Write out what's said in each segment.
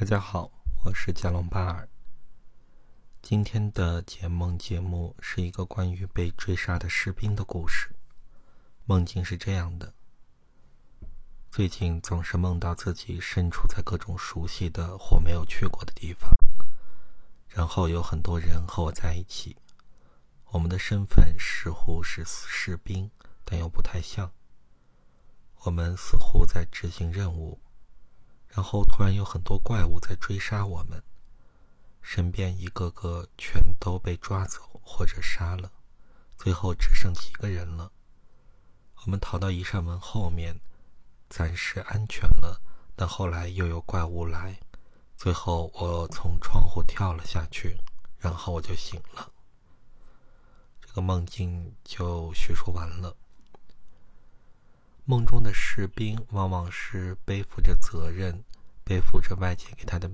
大家好，我是加隆巴尔。今天的解梦节目是一个关于被追杀的士兵的故事。梦境是这样的：最近总是梦到自己身处在各种熟悉的或没有去过的地方，然后有很多人和我在一起。我们的身份似乎是士兵，但又不太像。我们似乎在执行任务。然后突然有很多怪物在追杀我们，身边一个个全都被抓走或者杀了，最后只剩几个人了。我们逃到一扇门后面，暂时安全了。但后来又有怪物来，最后我从窗户跳了下去，然后我就醒了。这个梦境就叙述完了。梦中的士兵往往是背负着责任，背负着外界给他的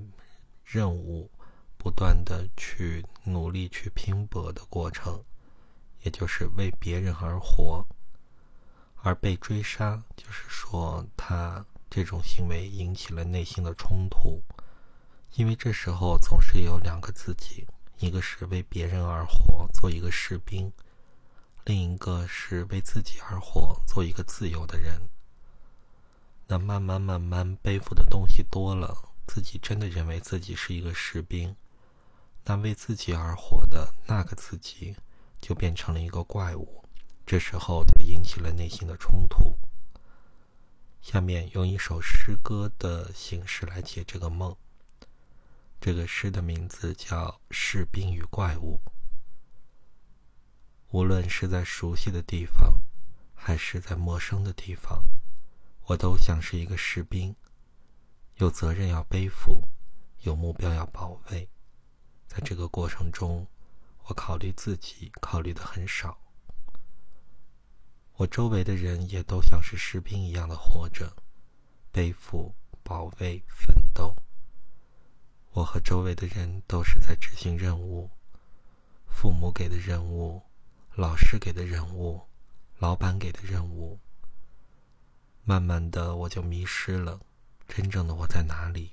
任务，不断的去努力去拼搏的过程，也就是为别人而活。而被追杀，就是说他这种行为引起了内心的冲突，因为这时候总是有两个自己，一个是为别人而活，做一个士兵。另一个是为自己而活，做一个自由的人。那慢慢慢慢背负的东西多了，自己真的认为自己是一个士兵，那为自己而活的那个自己就变成了一个怪物。这时候就引起了内心的冲突。下面用一首诗歌的形式来解这个梦。这个诗的名字叫《士兵与怪物》。无论是在熟悉的地方，还是在陌生的地方，我都像是一个士兵，有责任要背负，有目标要保卫。在这个过程中，我考虑自己考虑的很少。我周围的人也都像是士兵一样的活着，背负、保卫、奋斗。我和周围的人都是在执行任务，父母给的任务。老师给的任务，老板给的任务。慢慢的，我就迷失了，真正的我在哪里？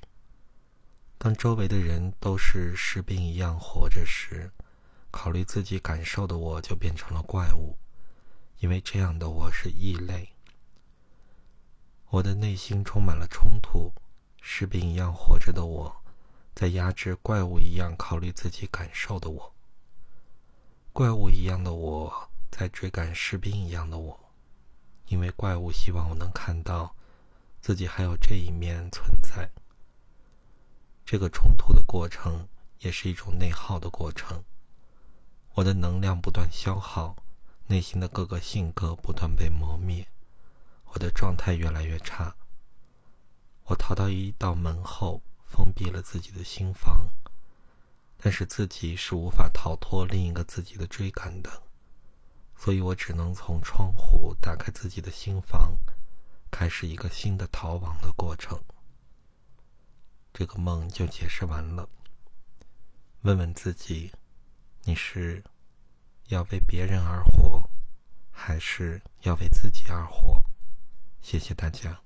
当周围的人都是士兵一样活着时，考虑自己感受的我就变成了怪物，因为这样的我是异类。我的内心充满了冲突，士兵一样活着的我，在压制怪物一样考虑自己感受的我。怪物一样的我在追赶士兵一样的我，因为怪物希望我能看到自己还有这一面存在。这个冲突的过程也是一种内耗的过程，我的能量不断消耗，内心的各个性格不断被磨灭，我的状态越来越差。我逃到一道门后，封闭了自己的心房。但是自己是无法逃脱另一个自己的追赶的，所以我只能从窗户打开自己的心房，开始一个新的逃亡的过程。这个梦就解释完了。问问自己，你是要为别人而活，还是要为自己而活？谢谢大家。